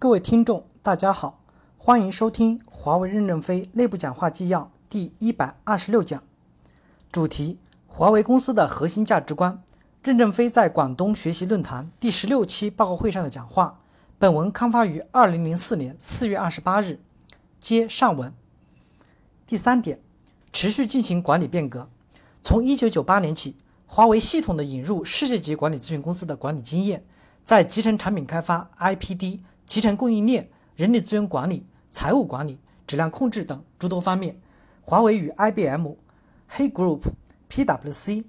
各位听众，大家好，欢迎收听华为任正非内部讲话纪要第一百二十六讲，主题：华为公司的核心价值观。任正非在广东学习论坛第十六期报告会上的讲话。本文刊发于二零零四年四月二十八日。接上文。第三点，持续进行管理变革。从一九九八年起，华为系统的引入世界级管理咨询公司的管理经验，在集成产品开发 （IPD）。集成供应链、人力资源管理、财务管理、质量控制等诸多方面，华为与 IBM、黑 Group、PwC、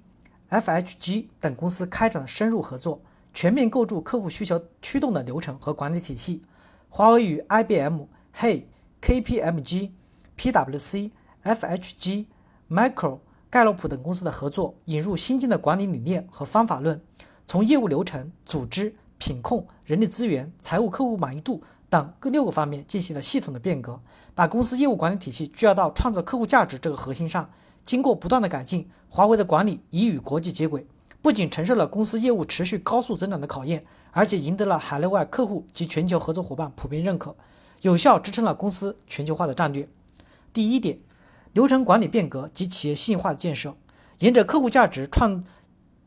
FHG 等公司开展了深入合作，全面构筑客户需求驱动的流程和管理体系。华为与 IBM、黑、KPMG、PwC、FHG、Micro、盖洛普等公司的合作，引入新进的管理理念和方法论，从业务流程、组织。品控、人力资源、财务、客户满意度等各六个方面进行了系统的变革，把公司业务管理体系聚焦到创造客户价值这个核心上。经过不断的改进，华为的管理已与国际接轨，不仅承受了公司业务持续高速增长的考验，而且赢得了海内外客户及全球合作伙伴普遍认可，有效支撑了公司全球化的战略。第一点，流程管理变革及企业信息化的建设，沿着客户价值创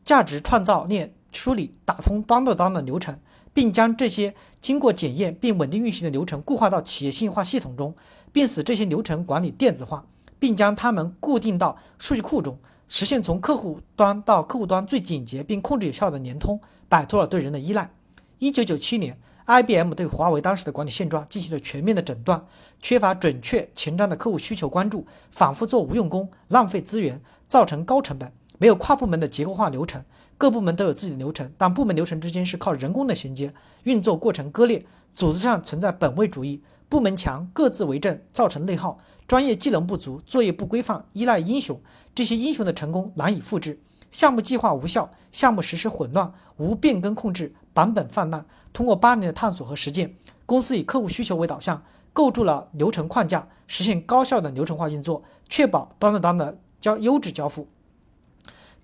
价值创造链。梳理打通端到端的流程，并将这些经过检验并稳定运行的流程固化到企业信息化系统中，并使这些流程管理电子化，并将它们固定到数据库中，实现从客户端到客户端最简洁并控制有效的联通，摆脱了对人的依赖。一九九七年，IBM 对华为当时的管理现状进行了全面的诊断，缺乏准确前瞻的客户需求关注，反复做无用功，浪费资源，造成高成本，没有跨部门的结构化流程。各部门都有自己的流程，但部门流程之间是靠人工的衔接，运作过程割裂，组织上存在本位主义，部门强各自为政，造成内耗，专业技能不足，作业不规范，依赖英雄，这些英雄的成功难以复制，项目计划无效，项目实施混乱，无变更控制，版本泛滥。通过八年的探索和实践，公司以客户需求为导向，构筑了流程框架，实现高效的流程化运作，确保端到端的交优质交付。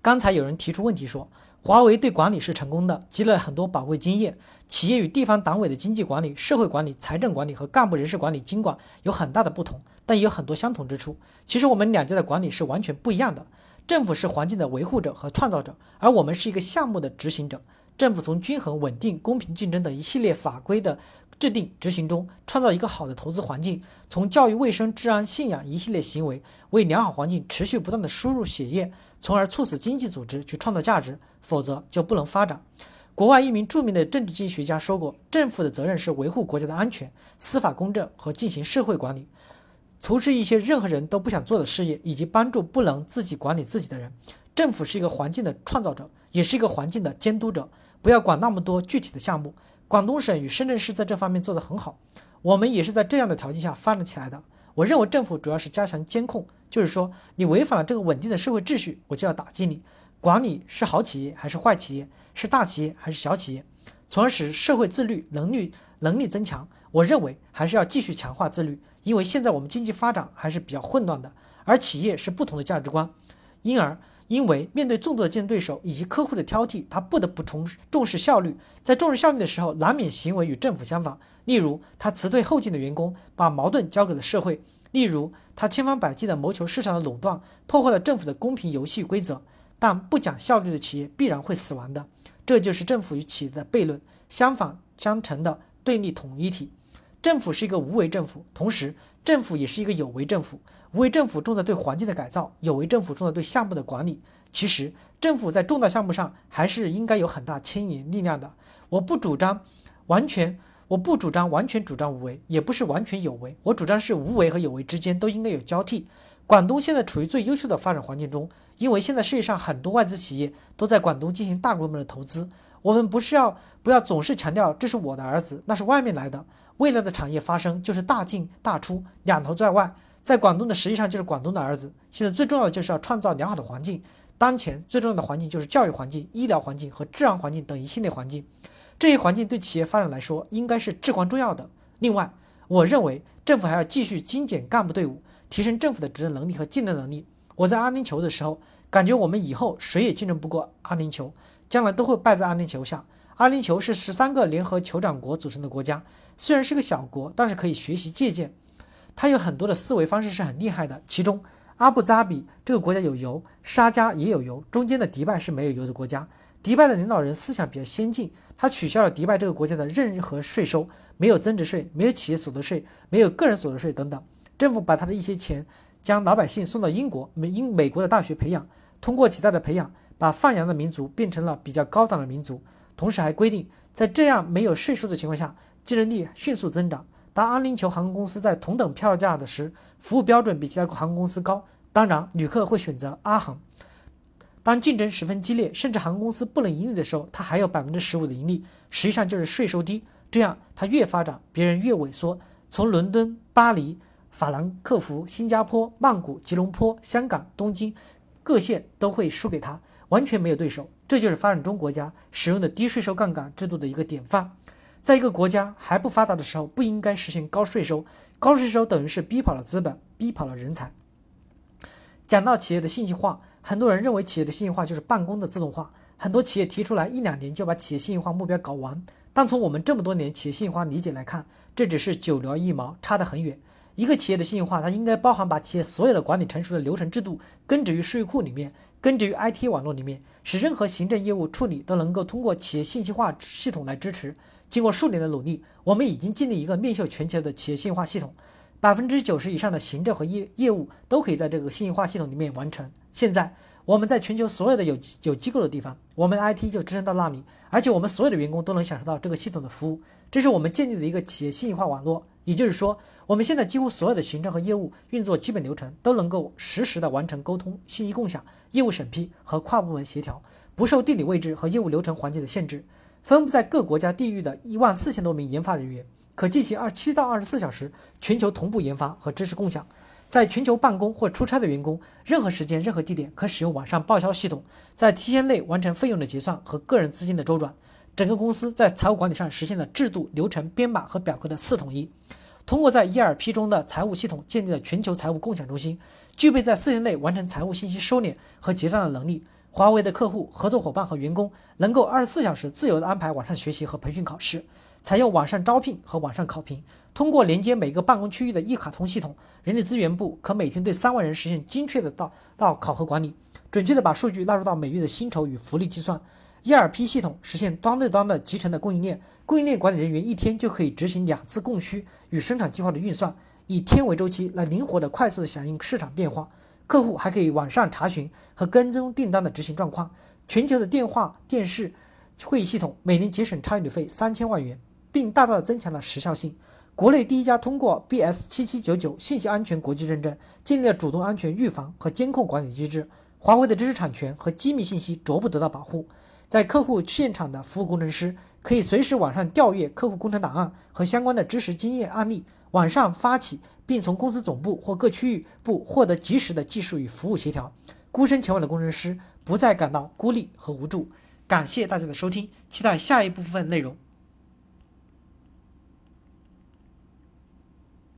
刚才有人提出问题说，华为对管理是成功的，积累了很多宝贵经验。企业与地方党委的经济管理、社会管理、财政管理和干部人事管理经管有很大的不同，但也有很多相同之处。其实我们两家的管理是完全不一样的。政府是环境的维护者和创造者，而我们是一个项目的执行者。政府从均衡、稳定、公平竞争的一系列法规的制定执行中，创造一个好的投资环境；从教育、卫生、治安、信仰一系列行为，为良好环境持续不断的输入血液。从而促使经济组织去创造价值，否则就不能发展。国外一名著名的政治经济学家说过：“政府的责任是维护国家的安全、司法公正和进行社会管理，从事一些任何人都不想做的事业，以及帮助不能自己管理自己的人。政府是一个环境的创造者，也是一个环境的监督者。不要管那么多具体的项目。广东省与深圳市在这方面做得很好，我们也是在这样的条件下发展起来的。我认为政府主要是加强监控。”就是说，你违反了这个稳定的社会秩序，我就要打击你。管理是好企业还是坏企业，是大企业还是小企业，从而使社会自律能力能力增强。我认为还是要继续强化自律，因为现在我们经济发展还是比较混乱的，而企业是不同的价值观，因而因为面对众多的竞争对手以及客户的挑剔，他不得不重重视效率。在重视效率的时候，难免行为与政府相反。例如，他辞退后进的员工，把矛盾交给了社会。例如，他千方百计地谋求市场的垄断，破坏了政府的公平游戏规则。但不讲效率的企业必然会死亡的，这就是政府与企业的悖论，相反相成的对立统一体。政府是一个无为政府，同时政府也是一个有为政府。无为政府重在对环境的改造，有为政府重在对项目的管理。其实，政府在重大项目上还是应该有很大牵引力量的。我不主张完全。我不主张完全主张无为，也不是完全有为。我主张是无为和有为之间都应该有交替。广东现在处于最优秀的发展环境中，因为现在世界上很多外资企业都在广东进行大规模的投资。我们不是要不要总是强调这是我的儿子，那是外面来的。未来的产业发生就是大进大出，两头在外。在广东的实际上就是广东的儿子。现在最重要的就是要创造良好的环境。当前最重要的环境就是教育环境、医疗环境和治安环境等一系列环境。这一环境对企业发展来说应该是至关重要的。另外，我认为政府还要继续精简干部队伍，提升政府的执政能力和竞争能力。我在阿联酋的时候，感觉我们以后谁也竞争不过阿联酋，将来都会败在阿联酋下。阿联酋是十三个联合酋长国组成的国家，虽然是个小国，但是可以学习借鉴。它有很多的思维方式是很厉害的。其中，阿布扎比这个国家有油，沙迦也有油，中间的迪拜是没有油的国家。迪拜的领导人思想比较先进，他取消了迪拜这个国家的任何税收，没有增值税，没有企业所得税，没有个人所得税等等。政府把他的一些钱将老百姓送到英国、美英美国的大学培养，通过其他的培养，把放羊的民族变成了比较高档的民族。同时还规定，在这样没有税收的情况下，竞争力迅速增长。当阿联酋航空公司在同等票价的时，服务标准比其他航空公司高，当然旅客会选择阿航。当竞争十分激烈，甚至航空公司不能盈利的时候，它还有百分之十五的盈利，实际上就是税收低。这样它越发展，别人越萎缩。从伦敦、巴黎、法兰克福、新加坡、曼谷、吉隆坡、香港、东京各县都会输给他，完全没有对手。这就是发展中国家使用的低税收杠杆制度的一个典范。在一个国家还不发达的时候，不应该实现高税收。高税收等于是逼跑了资本，逼跑了人才。讲到企业的信息化。很多人认为企业的信息化就是办公的自动化，很多企业提出来一两年就把企业信息化目标搞完。但从我们这么多年企业信息化理解来看，这只是九牛一毛，差得很远。一个企业的信息化，它应该包含把企业所有的管理成熟的流程制度根植于数据库里面，根植于 IT 网络里面，使任何行政业务处理都能够通过企业信息化系统来支持。经过数年的努力，我们已经建立一个面向全球的企业信息化系统。百分之九十以上的行政和业业务都可以在这个信息化系统里面完成。现在我们在全球所有的有有机构的地方，我们的 IT 就支撑到那里，而且我们所有的员工都能享受到这个系统的服务。这是我们建立的一个企业信息化网络。也就是说，我们现在几乎所有的行政和业务运作基本流程都能够实时的完成沟通、信息共享、业务审批和跨部门协调，不受地理位置和业务流程环节的限制。分布在各国家地域的一万四千多名研发人员。可进行二七到二十四小时全球同步研发和知识共享，在全球办公或出差的员工，任何时间、任何地点可使用网上报销系统，在七天内完成费用的结算和个人资金的周转。整个公司在财务管理上实现了制度、流程、编码和表格的四统一。通过在 ERP 中的财务系统建立了全球财务共享中心，具备在四天内完成财务信息收敛和结账的能力。华为的客户、合作伙伴和员工能够二十四小时自由地安排网上学习和培训考试。采用网上招聘和网上考评，通过连接每个办公区域的一卡通系统，人力资源部可每天对三万人实现精确的到到考核管理，准确的把数据纳入到每月的薪酬与福利计算。ERP 系统实现端对端的集成的供应链，供应链管理人员一天就可以执行两次供需与生产计划的运算，以天为周期来灵活的、快速的响应市场变化。客户还可以网上查询和跟踪订单的执行状况。全球的电话、电视会议系统每年节省差旅费三千万元。并大大的增强了时效性。国内第一家通过 BS 七七九九信息安全国际认证，建立了主动安全预防和监控管理机制。华为的知识产权和机密信息逐步得到保护。在客户现场的服务工程师可以随时网上调阅客户工程档案和相关的知识经验案例，网上发起，并从公司总部或各区域部获得及时的技术与服务协调。孤身前往的工程师不再感到孤立和无助。感谢大家的收听，期待下一部分内容。